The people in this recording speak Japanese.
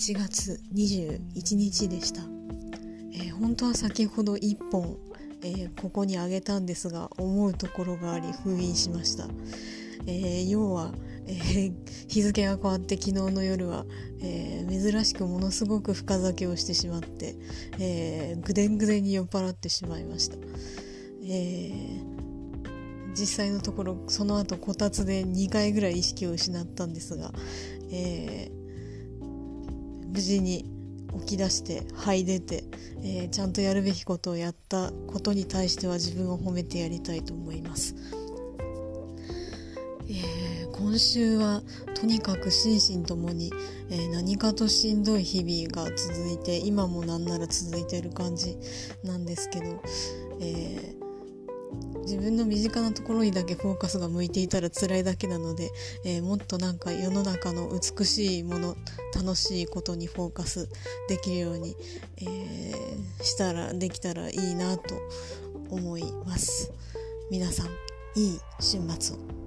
1月21日でした、えー、本当は先ほど1本、えー、ここにあげたんですが思うところがあり封印しました、えー、要は、え日付が変わって昨日の夜は、え珍しくものすごく深酒をしてしまって、えぐでんぐでんに酔っ払ってしまいました、え実際のところその後こたつで2回ぐらい意識を失ったんですが、え無事に起き出して這い出て、えー、ちゃんとやるべきことをやったことに対しては自分を褒めてやりたいと思います。えー、今週はとにかく心身ともに、えー、何かとしんどい日々が続いて今もなんなら続いてる感じなんですけど、えー分の身近なところにだけフォーカスが向いていたら辛いだけなので、えー、もっとなんか世の中の美しいもの楽しいことにフォーカスできるように、えー、したらできたらいいなと思います。皆さんいい週末を。